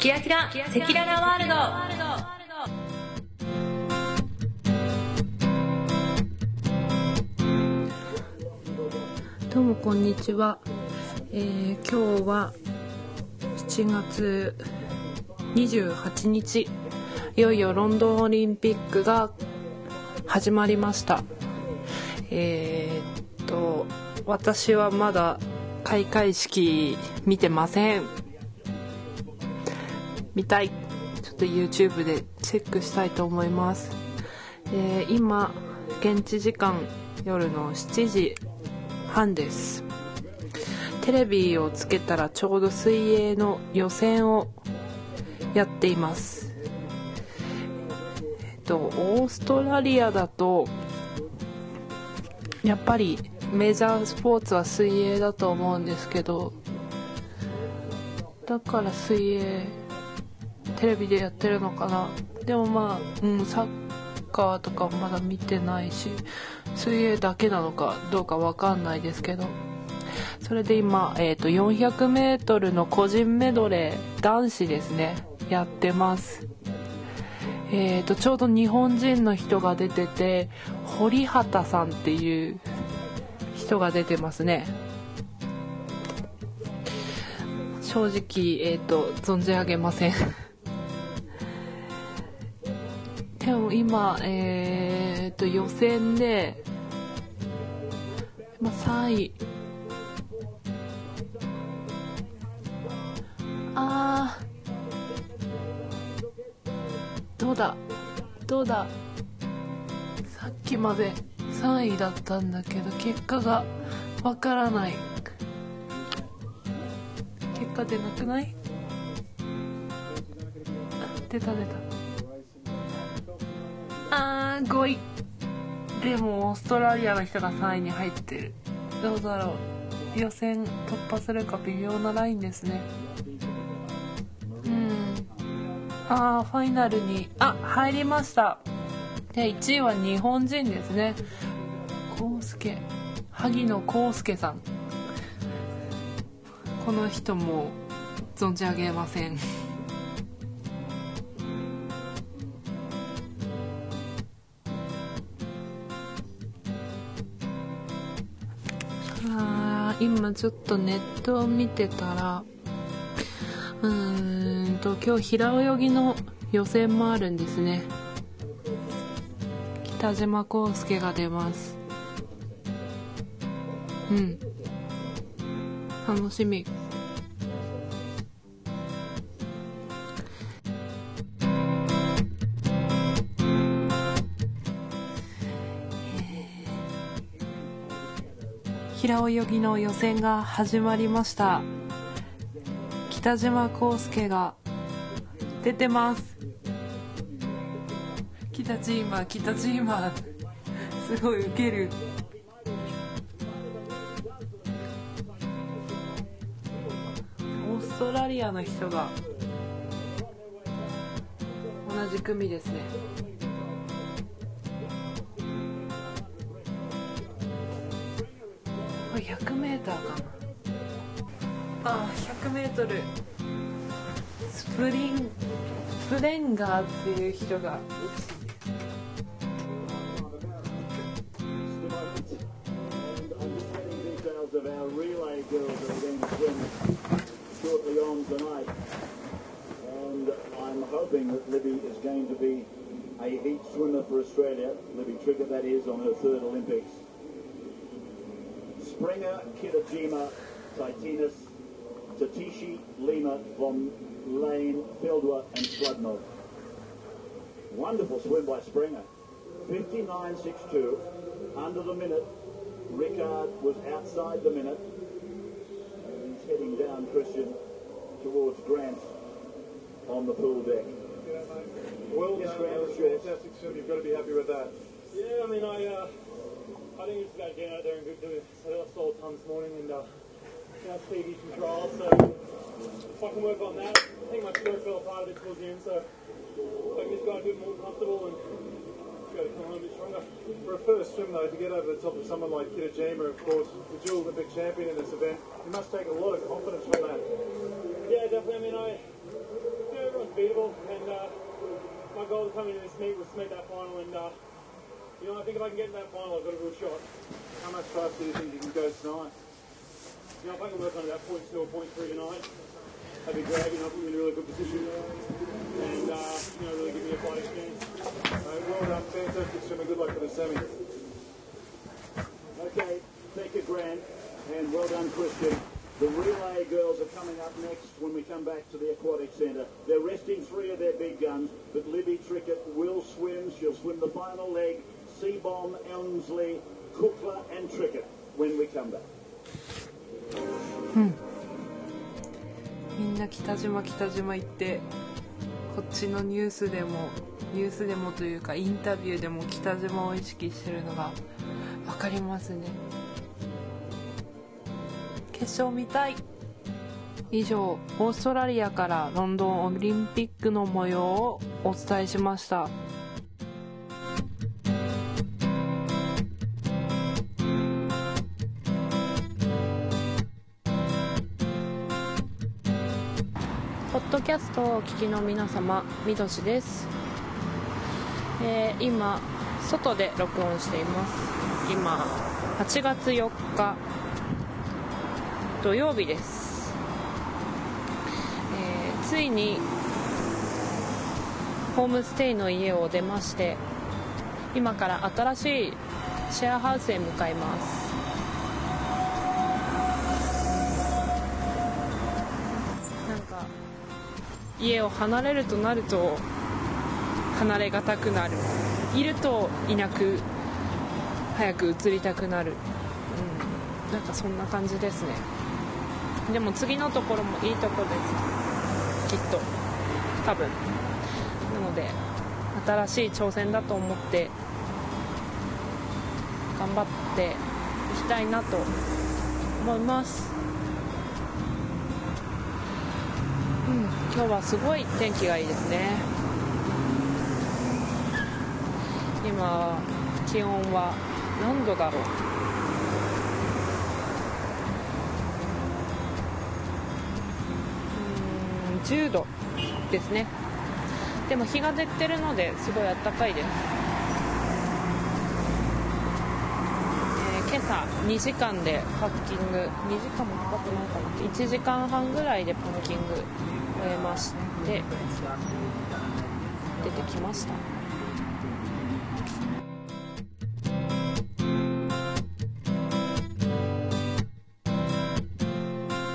キラキラ赤裸々ワールド。どうもこんにちは、えー、今日は7月28日いよいよロンドンオリンピックが始まりました。えー、っと私はまだ開会式見てません。見たい。ちょっと YouTube でチェックしたいと思います、えー、今現地時間夜の7時半です。テレビをつけたらちょうど水泳の予選をやっています。えっとオーストラリアだとやっぱりメジャースポーツは水泳だと思うんですけどだから水泳テレビでやってるのかな。でもまあ、うん、サッカーとかまだ見てないし水泳だけなのかどうかわかんないですけど。それで今、えーと、400m の個人メドレー男子ですね。やってます。えーと、ちょうど日本人の人が出てて堀畑さんっていう人が出てますね。正直、えーと、存じ上げません。でも今、えーと、予選で、まあ、3位。あどうだ？どうだ？さっきまで3位だったんだけど結果がわからない。結果出なくない？出た出た。5位でもオーストラリアの人が3位に入ってる。どうだろう。予選突破するか微妙なラインですね。うん。ああファイナルに。あ入りました。で1位は日本人ですね。康介萩野康介さん。この人も存じ上げません。ちょっとネットを見てたらうーんと今日平泳ぎの予選もあるんですね。北島康介が出ます。うん。楽しみ。泳ぎの予選が始まりました。北島康介が出てます。北チーマー北チーマーすごいウケる。オーストラリアの人が同じ組ですね。100m かな。あ 100m スプリンスプレンガーっていう人が。Springer, Kitajima, Titinas, Tatishi, Lima, Von Lane, Fieldwa and Sludnov. Wonderful swim by Springer. 59.62, under the minute. Rickard was outside the minute. And he's heading down, Christian, towards Grant on the pool deck. Well done, fantastic swim. You've got to be happy with that. Yeah, I mean, I uh, I think it's about getting out there and good do. So I stole a ton this morning and uh, now speedy control. So if I can work on that, I think my stroke fell apart a bit towards the end. So I can just go a bit more comfortable and just go to come a little bit stronger. For a first swim though, to get over the top of someone like Kitajima, of course, the dual Olympic champion in this event, you must take a lot of confidence from that. Yeah, definitely. I mean, I. Yeah, beatable, And uh, my goal coming into this meet was to make that final. And uh, you know, I think if I can get in that final, I've got a real shot. How much faster do you think you can go tonight? You know, if I can work on that point two or point three tonight, that'd be great. You know, put me in a really good position, and uh, you know, really give me a fighting chance. Uh, well done, fantastic swimmer. Good luck for the semi. Okay, thank you, Grant, and well done, Christian. The relay girls are coming up next when we come back to the aquatic centre. They're resting three of their big guns, but Libby Trickett will swim. She'll swim the final leg. Seabomb, Elmsley, Cookler, and Trickett when we come back. みんな北島北島行ってこっちのニュースでもニュースでもというかインタビューでも北島を意識してるのが分かりますね。決勝見たい。以上オーストラリアからロンドンオリンピックの模様をお伝えしました。ッドキャストをお聞きの皆様みどしです、えー今外で録音しています。今8月4日土曜日です、えーついにホームステイの家を出まして今から新しいシェアハウスへ向かいます。家を離れるとなると離れがたくなる。いるといなく早く移りたくなる、うん、なんかそんな感じですね。でも次のところもいいとこです。きっと。多分。なので新しい挑戦だと思って頑張っていきたいなと思います。今日はすごい天気がいいですね。今気温は何度だろう。うん10度ですね。でも日が出てるのですごい暖かいです、えー今朝2時間でパッキング。2時間もかかってないかな。1時間半ぐらいでパッキング。えまして出てきました。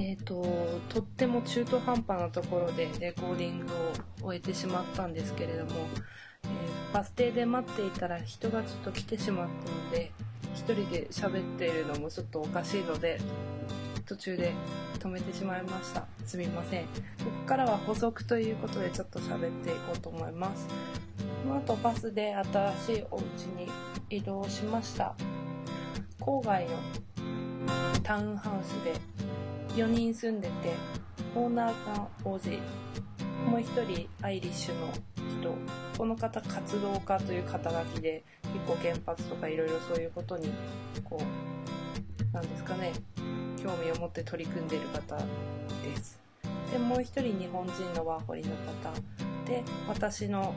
えー、ととっても中途半端なところでレコーディングを終えてしまったんですけれども、えーバス停で待っていたら人がちょっと来てしまったので一人で喋っているのもちょっとおかしいので途中で止めてしまいました。すみません。ここからは補足ということでちょっと喋っていこうと思います。この後バスで新しいお家に移動しました。郊外のタウンハウスで4人住んでてオーナーが OG もう一人アイリッシュの人。この方活動家という肩書きで結構原発とかいろいろそういうことにこうなんですかね。興味を持って取り組んでいる方です。でもう一人日本人のワーホリの方で私の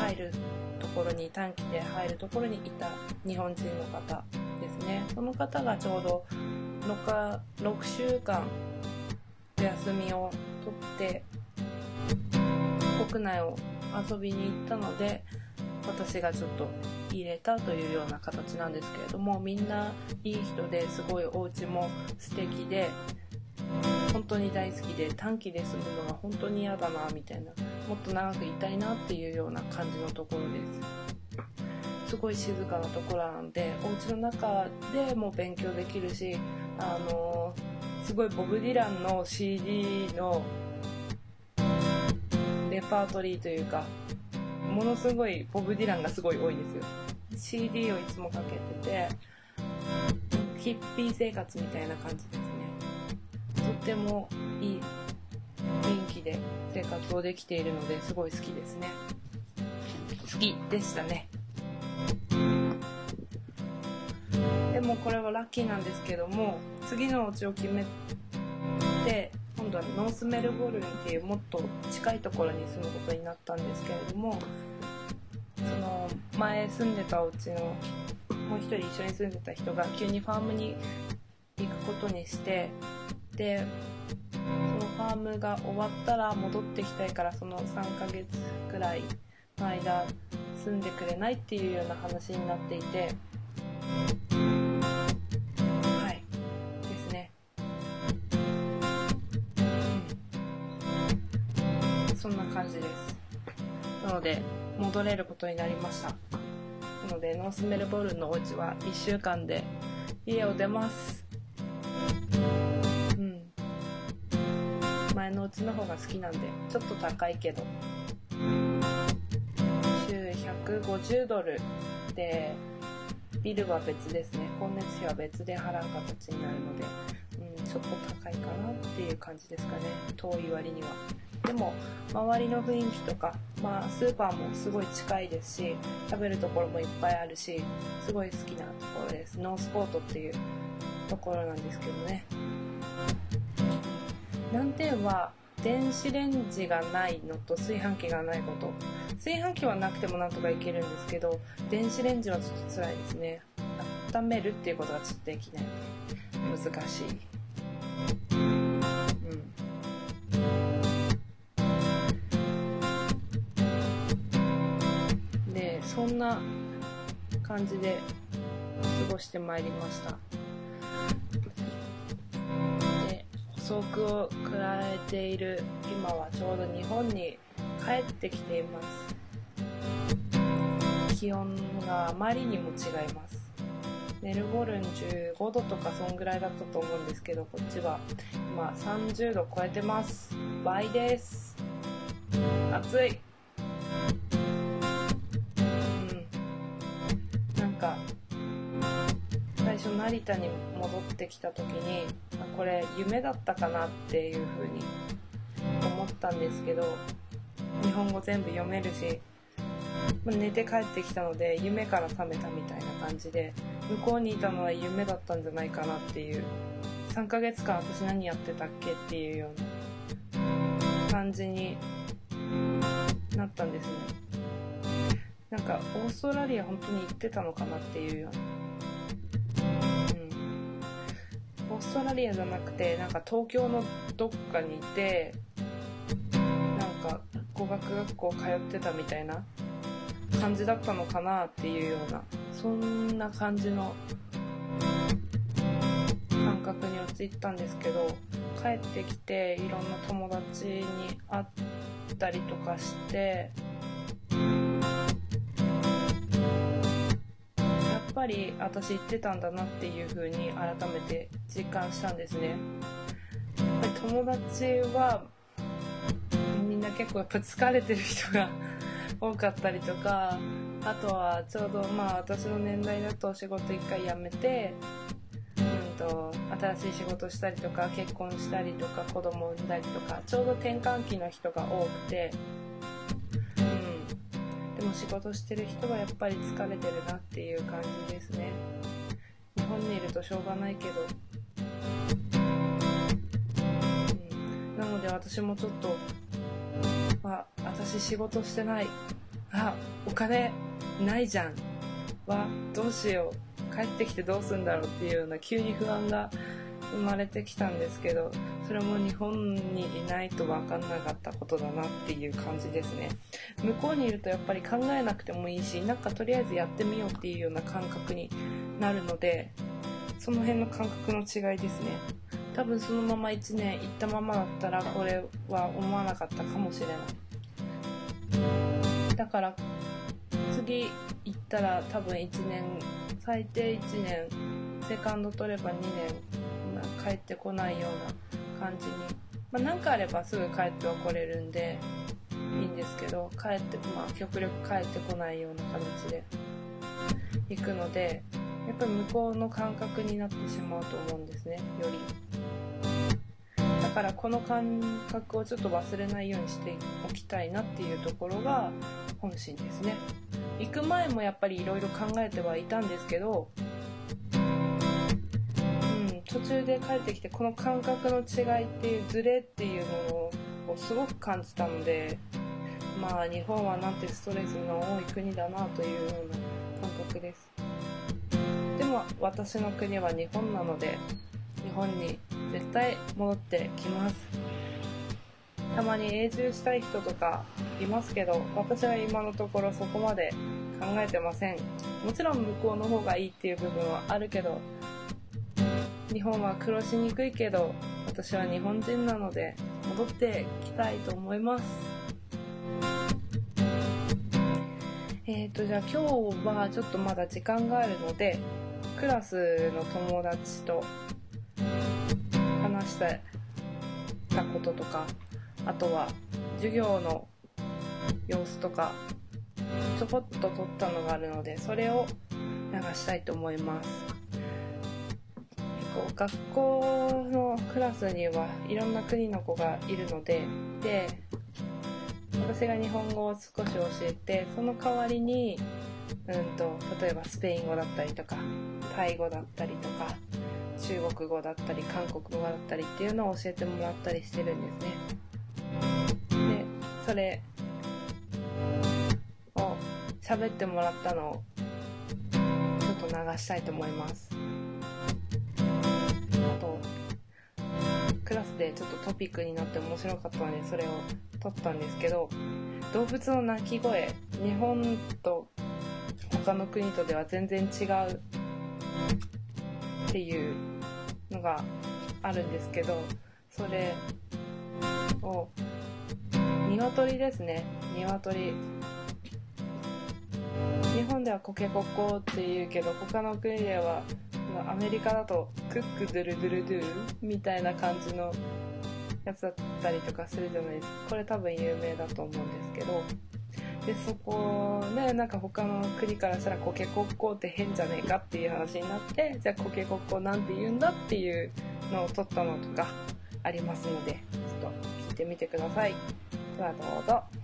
入るところに短期で入るところにいた日本人の方ですね。その方がちょうど 6, か6週間お休みを取って国内を遊びに行ったので私がちょっと入れたというような形なんですけれどもみんないい人ですごいお家も素敵で本当に大好きで短期で住むのが本当に嫌だなみたいなもっと長くいたいなっていうような感じのところです。すごい静かなところなんでお家の中でも勉強できるしあのすごいボブ・ディランの CD のレパートリーというかものすごいボブ・ディランがすごい多いんですよ。CD をいつもかけててヒッピー生活みたいな感じですね。とってもいい雰囲気で生活をできているのですごい好きですね。好きでしたね。でもこれはラッキーなんですけども次のお家を決めて今度はノースメルボルンっていうもっと近いところに住むことになったんですけれどもその前住んでたお家のもう一人一緒に住んでた人が急にファームに行くことにしてでそのファームが終わったら戻ってきたいからその3ヶ月くらいの間住んでくれないっていうような話になっていてそんな感じです。なので戻れることになりました。なのでノースメルボルンのお家は1週間で家を出ます。うん。前のうちの方が好きなんでちょっと高いけど。週150ドルでビルは別ですね。光熱費は別で払う形になるので、うん、ちょっと高いかなっていう感じですかね。遠い割には。でも周りの雰囲気とか、まあ、スーパーもすごい近いですし食べるところもいっぱいあるしすごい好きなところです。ノースポートっていうところなんですけどね。難点は電子レンジがないのと炊飯器がないこと。炊飯器はなくてもなんとかいけるんですけど電子レンジはちょっと辛いですね。温めるっていうことがちょっとできない。難しい。うん。そんな感じで過ごしてまいりました。で補足を食らえている今はちょうど日本に帰ってきています。気温があまりにも違います。メルボルン15度とかそんぐらいだったと思うんですけどこっちは。今30度超えてます。倍です。暑い。成田に戻ってきた時にこれ夢だったかなっていう風に思ったんですけど日本語全部読めるし寝て帰ってきたので夢から覚めたみたいな感じで向こうにいたのは夢だったんじゃないかなっていう3ヶ月間私何やってたっけっていうような感じになったんですね。なんかオーストラリア本当に行ってたのかなっていうようなオーストラリアじゃなくてなんか東京のどっかにいてなんか語学学校通ってたみたいな感じだったのかなっていうようなそんな感じの感覚に陥ったんですけど帰ってきていろんな友達に会ったりとかしてぱり私言ってたんだなっていう風に改めて実感したんですね。やっぱり友達はみんな結構やっぱ疲れてる人が 多かったりとかあとはちょうどまあ私の年代だと仕事一回辞めて、うん、と新しい仕事したりとか結婚したりとか子供産んだりとかちょうど転換期の人が多くて、うん、でも仕事してる人はやっぱり疲れてるなっていう感じですね。日本にいるとしょうがないけど、うん、なので私もちょっとあ私仕事してない。あお金ないじゃん。わどうしよう。帰ってきてどうすんだろうっていうような急に不安が生まれてきたんですけどそれも日本にいないと分かんなかったことだなっていう感じですね。向こうにいるとやっぱり考えなくてもいいしなんかとりあえずやってみようっていうような感覚になるのでその辺の感覚の違いですね。多分そのまま1年行ったままだったらこれは思わなかったかもしれない。だから次行ったら多分1年最低1年セカンド取れば2年、帰ってこないような感じにまあ何かあればすぐ帰っては来れるんでいいんですけど帰ってまあ極力帰ってこないような形で行くのでやっぱり向こうの感覚になってしまうと思うんですねより。だからこの感覚をちょっと忘れないようにしておきたいなっていうところが本心ですね。行く前もやっぱりいろいろ考えてはいたんですけど、途中で帰ってきてこの感覚の違いっていうズレっていうのをすごく感じたのでまあ日本はなんてストレスの多い国だなというような感覚です。でも私の国は日本なので日本に絶対戻ってきます。たまに永住したい人とかいますけど私は今のところそこまで考えてません。もちろん向こうの方がいいっていう部分はあるけど日本は暮らしにくいけど私は日本人なので戻ってきたいと思います。えーとじゃあ今日はちょっとまだ時間があるのでクラスの友達と話してたこととかあとは授業の様子とかちょこっと撮ったのがあるのでそれを流したいと思います。学校のクラスにはいろんな国の子がいるのでで私が日本語を少し教えてその代わりに、うんと、例えばスペイン語だったりとかタイ語だったりとか中国語だったり韓国語だったりっていうのを教えてもらったりしてるんですね。でそれを喋ってもらったのをちょっと流したいと思います。クラスでちょっとトピックになって面白かったのでそれを撮ったんですけど動物の鳴き声日本と他の国とでは全然違うっていうのがあるんですけどそれを鶏ですね。鶏。日本ではコケコッコっていうけど他の国ではアメリカだとクックドゥルドゥルドゥみたいな感じのやつだったりとかするじゃないですか。これ多分有名だと思うんですけど。でそこでなんか他の国からしたらコケコッコって変じゃねえかっていう話になってじゃあコケコッコなんて言うんだっていうのを撮ったのとかありますのでちょっと聞いてみてください。ではどうぞ。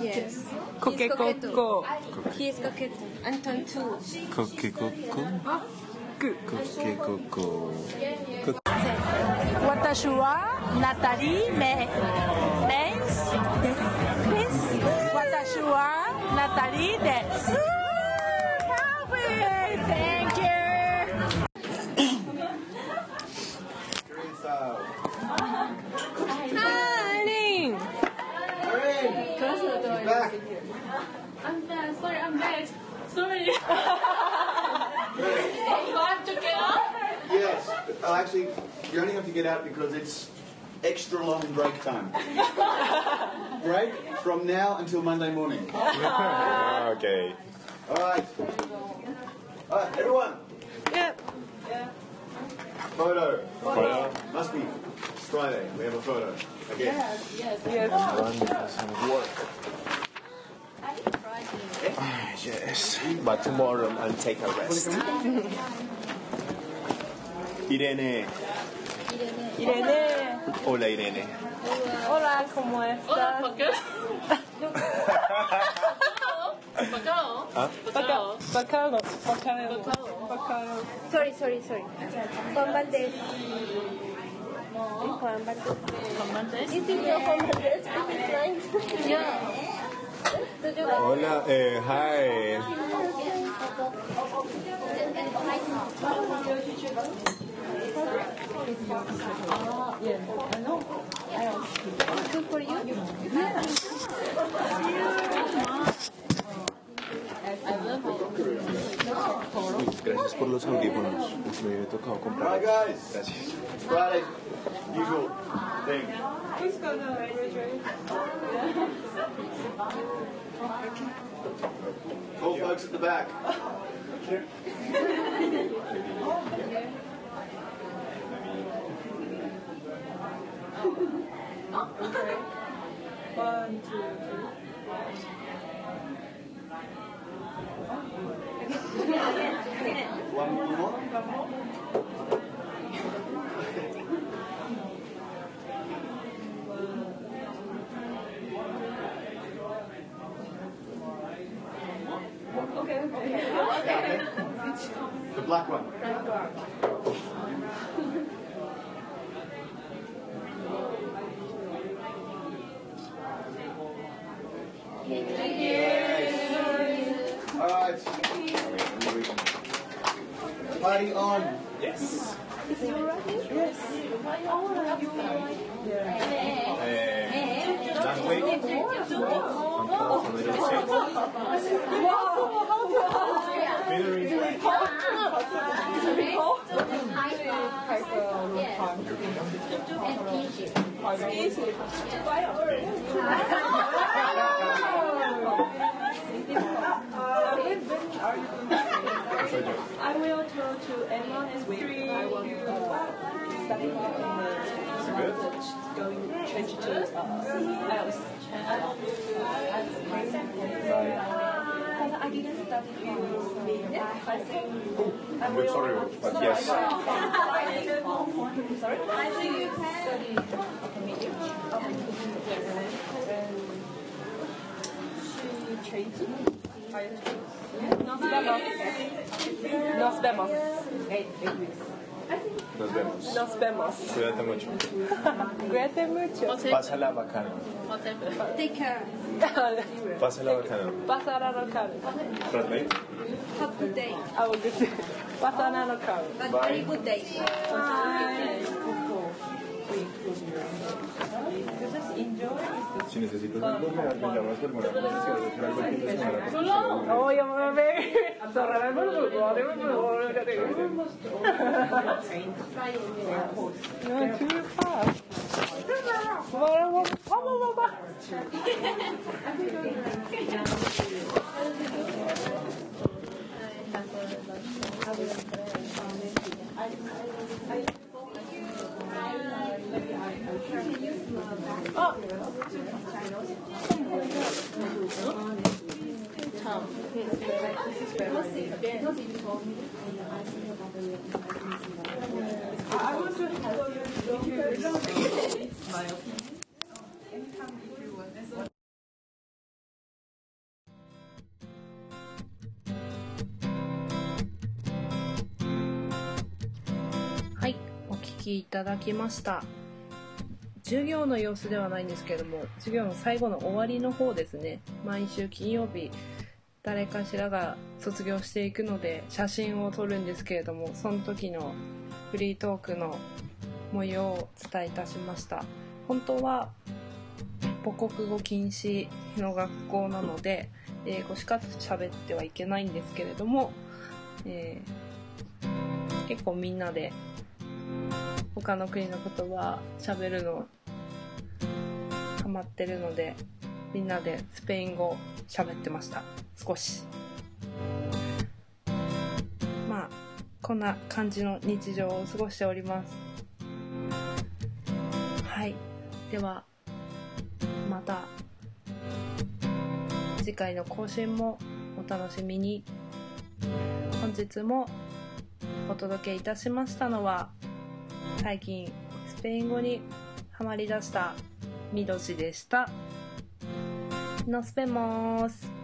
Yes. コケコッコ He is coquette. Anton too. Cookie Coco. Cookie Coco. 私はナタリー・メイです。です。Get out because it's extra long break time. break from now until Monday morning. Ah, okay. All right. All right, everyone. Yep. Photo. Photo. Must be Friday. We have a photo. Again. Run doesn't work. Ah, yes. But tomorrow I'll take a rest. Irene. Irene. Hola, Irene. Hola, ¿cómo estás? Hola, Pacao. Pacao. Pacao. Pacao. Pacao. Pacao. Sorry, sorry, sorry. Juan Valdés. No. Juan Valdés. Juan Valdés. Juan Hola, eh, hi. Good for you. Gracias por los audífonos. Me he tocado comprar. guys. Gracias. Friday. Usual thing. All folks at the back. Okay. One, two, three. One more. One more. party on. Yes. Is you alright? Yes. Oh, are you right? Yeah. Language. Wow. Are you I will tell to anyone is three. I will study Going change to uh, IELTS. Uh, I didn't study oh, I'm sorry, but yes. sorry? I think you can. Study. Okay, She trained. Nos vemos. Nos vemos. Nos vemos. Nos vemos. Cuídate mucho. Cuídate mucho. Pásala bacano. Take care. Pásala no caro. Translate. Have a good day. Have a good day. Pasará no caro. A very good day. Si necesitas Si algo el fin de semana, pues, sí, Oh, jag var med. Zorra med mullor. Det var mullor. Ja, too fast. Bara, bara, bara, bara. はい、お聞きいただきました。授業の様子ではないんですけれども、授業の最後の終わりの方ですね。毎週金曜日、誰かしらが卒業していくので、写真を撮るんですけれども、その時のフリートークの模様をお伝えいたしました。本当は母国語禁止の学校なので、英語しか喋ってはいけないんですけれども、えー結構みんなで他の国の言葉喋るのハマってるのでみんなでスペイン語喋ってました。少し。まあこんな感じの日常を過ごしております。はい。ではまた次回の更新もお楽しみに。本日もお届けいたしましたのは最近スペイン語にハマりだしたみどしでした。のすべます。